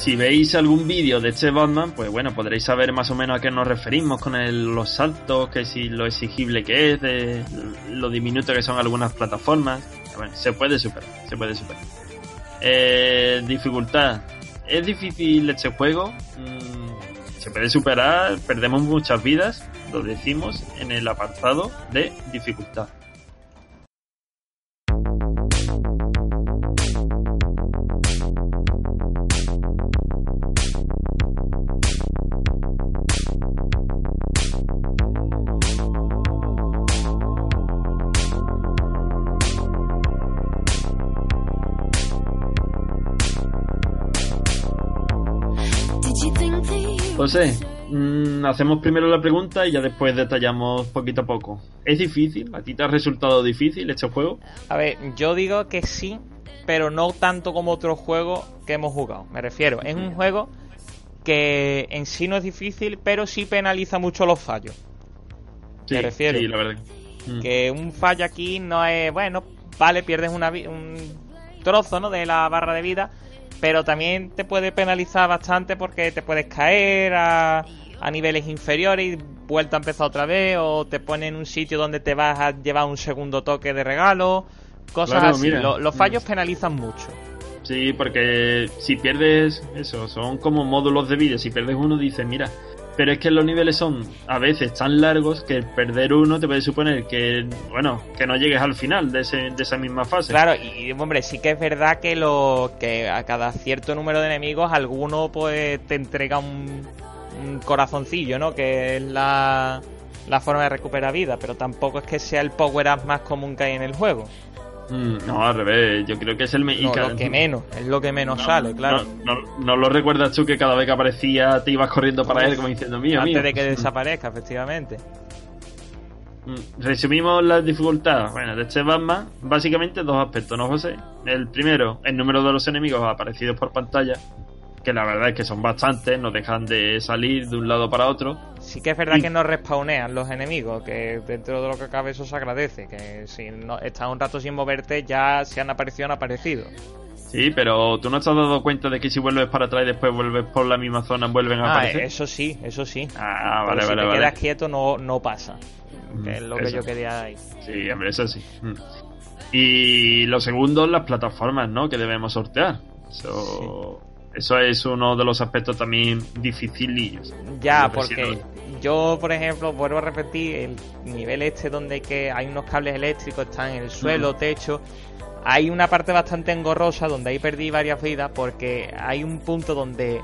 Si veis algún vídeo de este Batman, pues bueno, podréis saber más o menos a qué nos referimos con el- los saltos, que si lo exigible que es, de lo diminuto que son algunas plataformas. Bueno, se puede superar, se puede superar. Eh, dificultad. Es difícil este juego. mm, se puede superar, perdemos muchas vidas, lo decimos en el apartado de dificultad. You José, mm, hacemos primero la pregunta y ya después detallamos poquito a poco. ¿Es difícil? ¿A ti te ha resultado difícil este juego? A ver, yo digo que sí, pero no tanto como otros juegos que hemos jugado. Me refiero, es un juego que en sí no es difícil, pero sí penaliza mucho los fallos. Sí, Me refiero. Sí, la verdad. Mm. Que un fallo aquí no es, bueno, vale, pierdes una un trozo ¿no? de la barra de vida, pero también te puede penalizar bastante porque te puedes caer a, a niveles inferiores y vuelta a empezar otra vez, o te pone en un sitio donde te vas a llevar un segundo toque de regalo, cosas Claro, así. Lo- los fallos penalizan mucho. Sí, porque si pierdes eso, son como módulos de vida. Si pierdes uno, dices, mira, Pero es que los niveles son a veces tan largos que perder uno te puede suponer que, bueno, que no llegues al final de, ese, de esa misma fase. Claro, y hombre, sí que es verdad que lo que a cada cierto número de enemigos alguno pues te entrega un, un corazoncillo, ¿no? Que es la, la forma de recuperar vida, pero tampoco es que sea el power up más común que hay en el juego. Mm, no, al revés, yo creo que es el... me- No, lo que menos, es lo que menos No, sale, claro. No, no- lo recuerdas tú que cada vez que aparecía te ibas corriendo para él como diciendo mío, Antes mío. de que desaparezca, efectivamente. Mm, Resumimos la dificultad. Bueno, de este Batman, básicamente dos aspectos, ¿no, José? El primero, el número de los enemigos aparecidos por pantalla, que la verdad es que son bastantes, no dejan de salir de un lado para otro. Sí que es verdad que no respawnean los enemigos, que dentro de lo que cabe eso se agradece, que si no estás un rato sin moverte ya se han aparecido han aparecido. Sí, pero tú no te has dado cuenta de que si vuelves para atrás y después vuelves por la misma zona, vuelven a Ah, aparecer. eso sí, eso sí. Ah, Pero vale, si vale, te vale. quedas quieto no, no pasa, Mm, que es lo que yo quería ahí. Sí, hombre, eso sí. Mm. Y lo segundo, las plataformas, ¿no? Que debemos sortear. Eso, eso es uno de los aspectos también dificilillos. Ya, porque yo, por ejemplo, vuelvo a repetir, el nivel este donde hay que hay unos cables eléctricos, están en el suelo, techo, hay una parte bastante engorrosa donde ahí perdí varias vidas porque hay un punto donde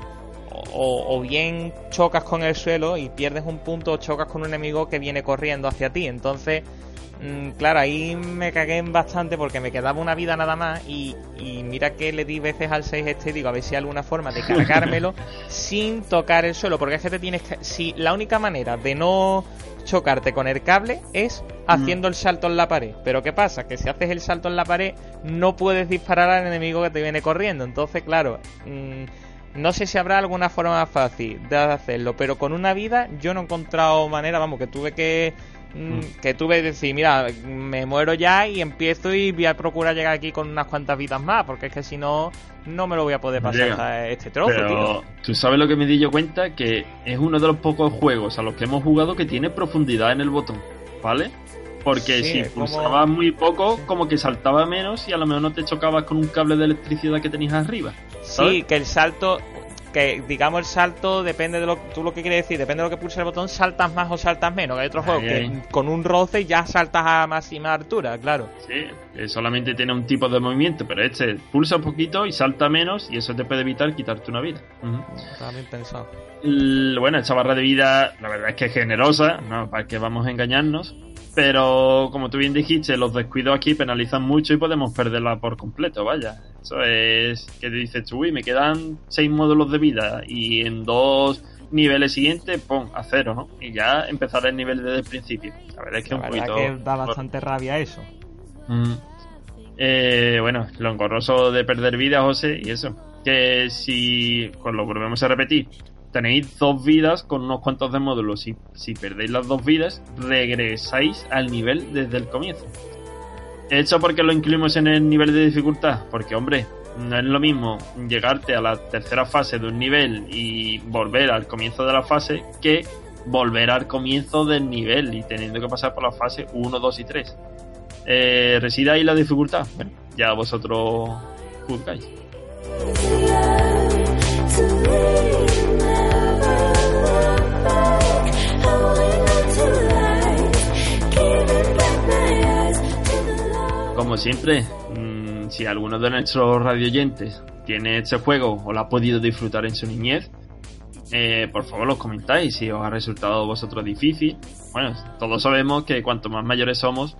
o, o bien chocas con el suelo y pierdes un punto o chocas con un enemigo que viene corriendo hacia ti. Entonces, claro, ahí me cagué en bastante porque me quedaba una vida nada más y, y mira que le di veces al 6 este digo a ver si hay alguna forma de cargármelo sin tocar el suelo, porque es que te tienes que... Si la única manera de no chocarte con el cable es haciendo el salto en la pared. Pero ¿qué pasa? Que si haces el salto en la pared no puedes disparar al enemigo que te viene corriendo. Entonces, claro, mm, no sé si habrá alguna forma más fácil de hacerlo, pero con una vida yo no he encontrado manera, vamos, que tuve que... mm, Que tuve que decir, mira, me muero ya y empiezo y voy a procurar llegar aquí con unas cuantas vidas más, porque es que si no, no me lo voy a poder pasar Llega. este trozo, Pero tío. tú sabes lo que me di yo cuenta, que es uno de los pocos juegos a los que hemos jugado que tiene profundidad en el botón, ¿vale? Porque Sí, si como- pulsabas muy poco, como que saltaba menos y a lo mejor no te chocabas con un cable de electricidad que tenías arriba. Sí, que el salto, que digamos el salto depende de lo tú lo que quieres decir, depende de lo que pulses el botón, saltas más o saltas menos. Hay otros juegos ahí. que con un roce ya saltas a máxima altura, claro. Sí, que solamente tiene un tipo de movimiento, pero este pulsa un poquito y salta menos y eso te puede evitar quitarte una vida. Ujú. Está bien pensado. L- Bueno, esta barra de vida, la verdad es que es generosa, ¿no? Para que vamos a engañarnos. Pero como tú bien dijiste, los descuidos aquí penalizan mucho y podemos perderla por completo, vaya. Eso es que dices tú, uy, me quedan seis módulos de vida y en dos niveles siguientes, pum, a cero, ¿no? Y ya empezar el nivel desde el principio. La verdad es que La un poquito... que da bastante rabia eso. Mm. Eh, bueno, lo engorroso de perder vida, José, y eso. Que si, pues lo volvemos a repetir, tenéis dos vidas con unos cuantos de módulos. y si perdéis las dos vidas, regresáis al nivel desde el comienzo. ¿Hecho porque lo incluimos en el nivel de dificultad? Porque, hombre, no es lo mismo llegarte a la tercera fase de un nivel y volver al comienzo de la fase que volver al comienzo del nivel y teniendo que pasar por la fase 1, 2 y 3. Eh, ¿Reside ahí la dificultad? Bueno, ya vosotros juzgáis. Como siempre, mm, si alguno de nuestros radioyentes tiene este juego o lo ha podido disfrutar en su niñez, eh, por favor los comentáis si os ha resultado vosotros difícil. Bueno, todos sabemos que cuanto más mayores somos,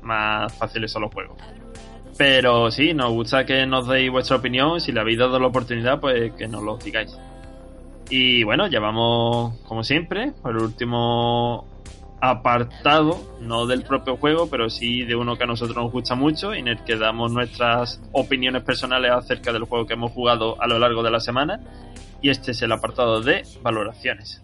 más fáciles son los juegos. Pero sí, nos gusta que nos deis vuestra opinión. Si le habéis dado la oportunidad, pues que nos lo digáis. Y bueno, ya vamos, como siempre, por el último apartado, no del propio juego, pero sí de uno que a nosotros nos gusta mucho en el que damos nuestras opiniones personales acerca del juego que hemos jugado a lo largo de la semana. Y este es el apartado de valoraciones.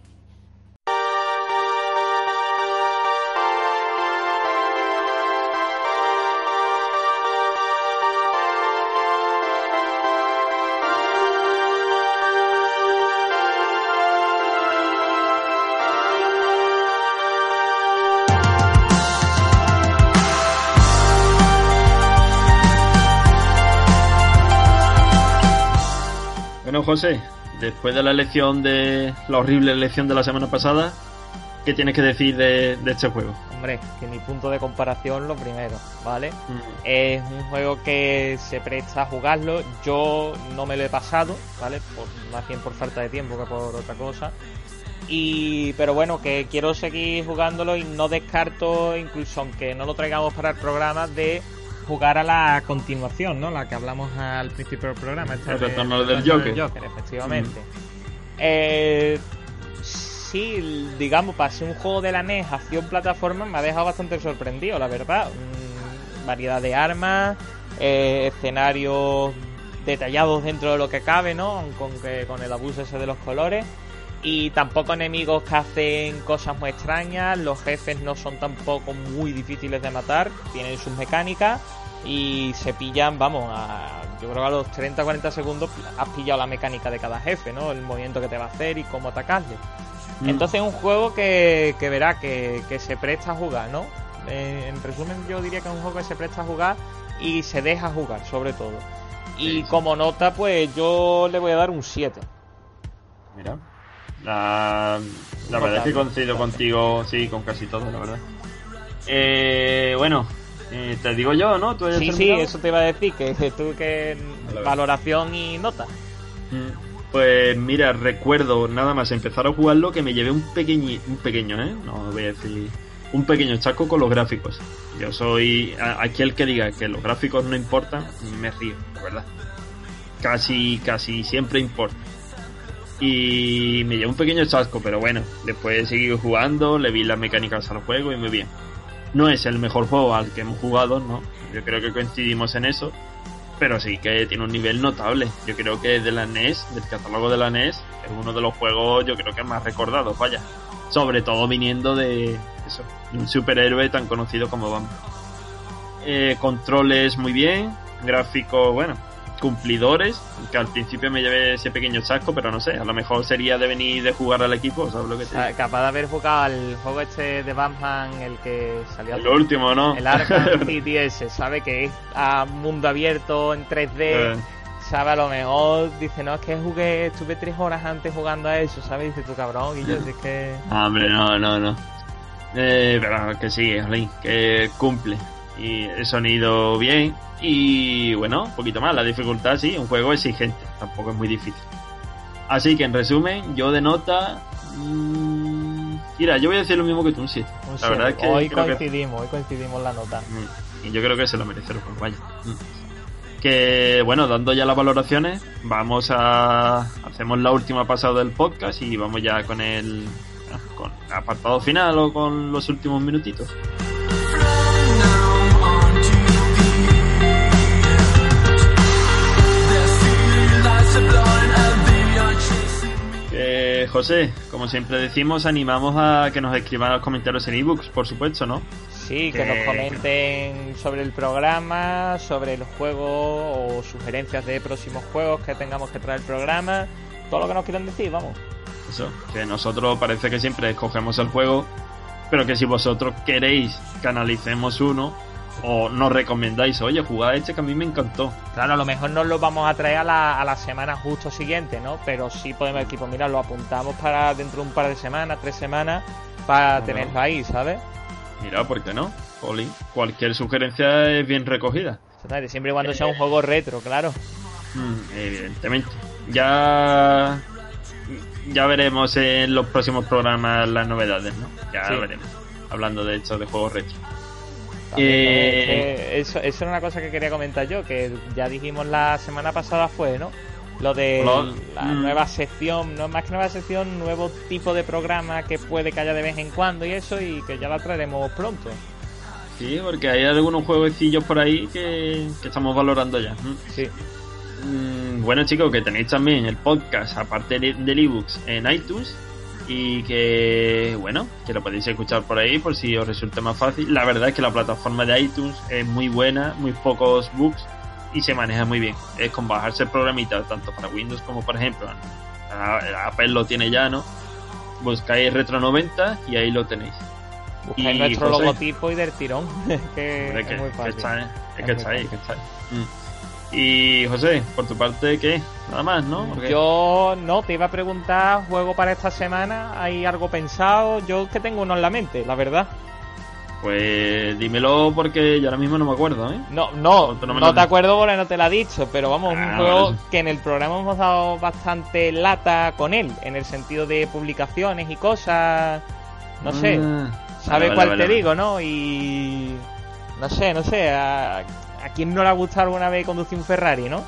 José, después de la elección de la horrible elección de la semana pasada, ¿qué tienes que decir de, de este juego? Hombre, que mi punto de comparación lo primero, ¿vale? Mm, Es un juego que se presta a jugarlo. Yo no me lo he pasado, ¿vale? Por, más bien por falta de tiempo que por otra cosa. Y, pero bueno, que quiero seguir jugándolo y no descarto, incluso aunque no lo traigamos para el programa, de jugar a la continuación, ¿no? La que hablamos al principio del programa. esta El de- del retorno Joker. efectivamente. Eh, sí, digamos, para ser un juego de la NES, acción plataforma, me ha dejado bastante sorprendido, la verdad. Mm, variedad de armas, eh, escenarios detallados dentro de lo que cabe, ¿no? Con, que, con el abuso ese de los colores. Y tampoco enemigos que hacen cosas muy extrañas. Los jefes no son tampoco muy difíciles de matar. Tienen sus mecánicas. Y se pillan, vamos, a, yo creo que a los 30-40 segundos has pillado la mecánica de cada jefe, ¿no? El movimiento que te va a hacer y cómo atacarle. mm. Entonces es un juego que, que verá que, que se presta a jugar, ¿no? Eh, en resumen yo diría que es un juego que se presta a jugar y se deja jugar sobre todo. Y Sí, sí. como nota pues yo le voy a dar un 7. Mira. La, la verdad es que coincido contigo, sí, con casi todo, la verdad. Eh, bueno, eh, te digo yo, ¿no? ¿Tú has Sí, sí, eso te iba a decir, que, que tú que valoración y nota. Mm, Pues mira, recuerdo nada más empezar a jugarlo que me llevé un pequeño, un pequeño, ¿eh? No voy a decir un pequeño chasco con los gráficos. Yo soy a- aquel que diga que los gráficos no importan, me río, la verdad. Casi, casi siempre importa. Y me llevé un pequeño chasco, pero bueno, después he seguido jugando, le vi las mecánicas al juego y muy bien. No es el mejor juego al que hemos jugado, ¿no? Yo creo que coincidimos en eso pero sí que tiene un nivel notable. Yo creo que de la NES, del catálogo de la NES, es uno de los juegos yo creo que más recordados, vaya. Sobre todo viniendo de eso, de un superhéroe tan conocido como Batman. Eh, controles muy bien, gráficos, bueno, cumplidores, que al principio me llevé ese pequeño chasco, pero no sé, a lo mejor sería de venir de jugar al equipo, ¿sabes lo que te digo? capaz de haber jugado al juego este de Batman, el que salió El último, ¿no? el Arkham City ese, ¿sabe? Que es a mundo abierto en 3D. Eh, sabe, a lo mejor dice, no, es que jugué, estuve tres horas antes jugando a eso, ¿sabes? Dice tu cabrón, y yo, si es que... Ah, Hombre, no, no, no. Eh, pero que Jolín, que cumple. Y el sonido bien. Y bueno, un poquito más. La dificultad, sí, un juego exigente. Tampoco es muy difícil. Así que en resumen, yo de nota. mm, mira, yo voy a decir lo mismo que tú, un 7. un La siete. verdad es que. hoy que- coincidimos, hoy coincidimos la nota. Mm, Y yo creo que se lo merece el juego, vaya. Mm. Que bueno, dando ya las valoraciones, vamos a. Hacemos la última pasada del podcast y vamos ya con el. Con el apartado final o con los últimos minutitos. Eh, José, como siempre decimos, animamos a que nos escriban los comentarios en ebooks, por supuesto, ¿no? Sí, que Que- nos comenten sobre el programa, sobre el juego o sugerencias de próximos juegos que tengamos que traer al programa. Todo lo que nos quieran decir, vamos. Eso, que nosotros parece que siempre escogemos el juego, pero que si vosotros queréis que analicemos uno o nos recomendáis, oye, jugad este que a mí me encantó. Claro, a lo mejor no lo vamos a traer a la, a la semana justo siguiente, ¿no? Pero sí podemos decir, pues mira, lo apuntamos para dentro de un par de semanas, tres semanas, para Claro. tenerlo ahí, ¿sabes? Mira, ¿por qué no? Jolín, cualquier sugerencia es bien recogida. Siempre y cuando sea un juego retro, claro. Mm, evidentemente. Ya ya veremos en los próximos programas las novedades, ¿no? Ya Sí. veremos. Hablando de hecho de juegos retro. Eh, es que eso, eso era una cosa que quería comentar yo, que ya dijimos la semana pasada fue, ¿no? Lo de la mm. nueva sección, no más que nueva sección, nuevo tipo de programa que puede que haya de vez en cuando y eso, y que ya la traeremos pronto. Sí, porque hay algunos jueguecillos por ahí que, que estamos valorando ya. Mm. Sí. Mm, bueno chicos, que tenéis también el podcast, aparte de- del ebooks, en iTunes. Y que, bueno, que lo podéis escuchar por ahí por si os resulta más fácil. La verdad es que la plataforma de iTunes es muy buena, muy pocos bugs y se maneja muy bien. Es con bajarse el programita, tanto para Windows como, por ejemplo, Apple lo tiene ya, ¿no? Buscáis Retro 90 y ahí lo tenéis. Buscáis Y, nuestro José. logotipo y del tirón, que es que, muy que fácil. está, es Es que está ahí, que está ahí. Mm. Y José, por tu parte, ¿qué? Nada más, ¿no? Yo no, te iba a preguntar, juego para esta semana, ¿hay algo pensado? Yo es que tengo uno en la mente, la verdad. Pues dímelo porque yo ahora mismo no me acuerdo, ¿eh? No, no, no no te acuerdo porque no te lo he dicho, pero vamos, un Ah, juego vale. que en el programa hemos dado bastante lata con él, en el sentido de publicaciones y cosas, no sé, Ah, ¿sabes vale, cuál vale, te digo, no? Y no sé, no sé, a, a quién no le ha gustado alguna vez conducir un Ferrari, ¿no?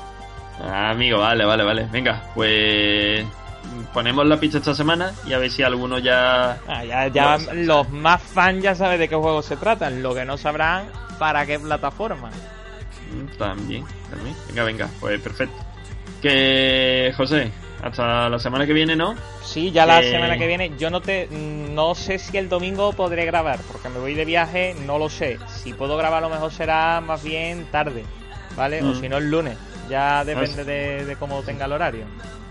Ah, amigo, vale, vale, vale. Venga, pues ponemos la pista esta semana y a ver si alguno ya... Ah, ya, ya No, los más fans ya saben de qué juego se tratan, lo que no sabrán para qué plataforma. Mm, También, también. Venga, venga, pues perfecto. Que, José, hasta la semana que viene, ¿no? Sí, ya la Eh. semana que viene. Yo no te, no sé si el domingo podré grabar, porque me voy de viaje, no lo sé. Si puedo grabar, a lo mejor será más bien tarde, ¿vale? O Mm. si no, el lunes. Ya depende de, de cómo tenga el horario.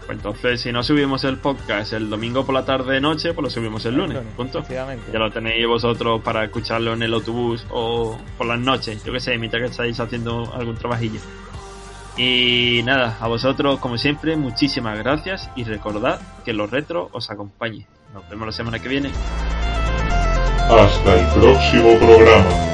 Pues entonces, si no subimos el podcast el domingo por la tarde noche, pues lo subimos el lunes. Punto. Ya lo tenéis vosotros para escucharlo en el autobús o por las noches, yo que sé, mientras que estáis haciendo algún trabajillo. Y nada, a vosotros, como siempre, muchísimas gracias y recordad que los retros os acompañen. Nos vemos la semana que viene. Hasta el próximo programa.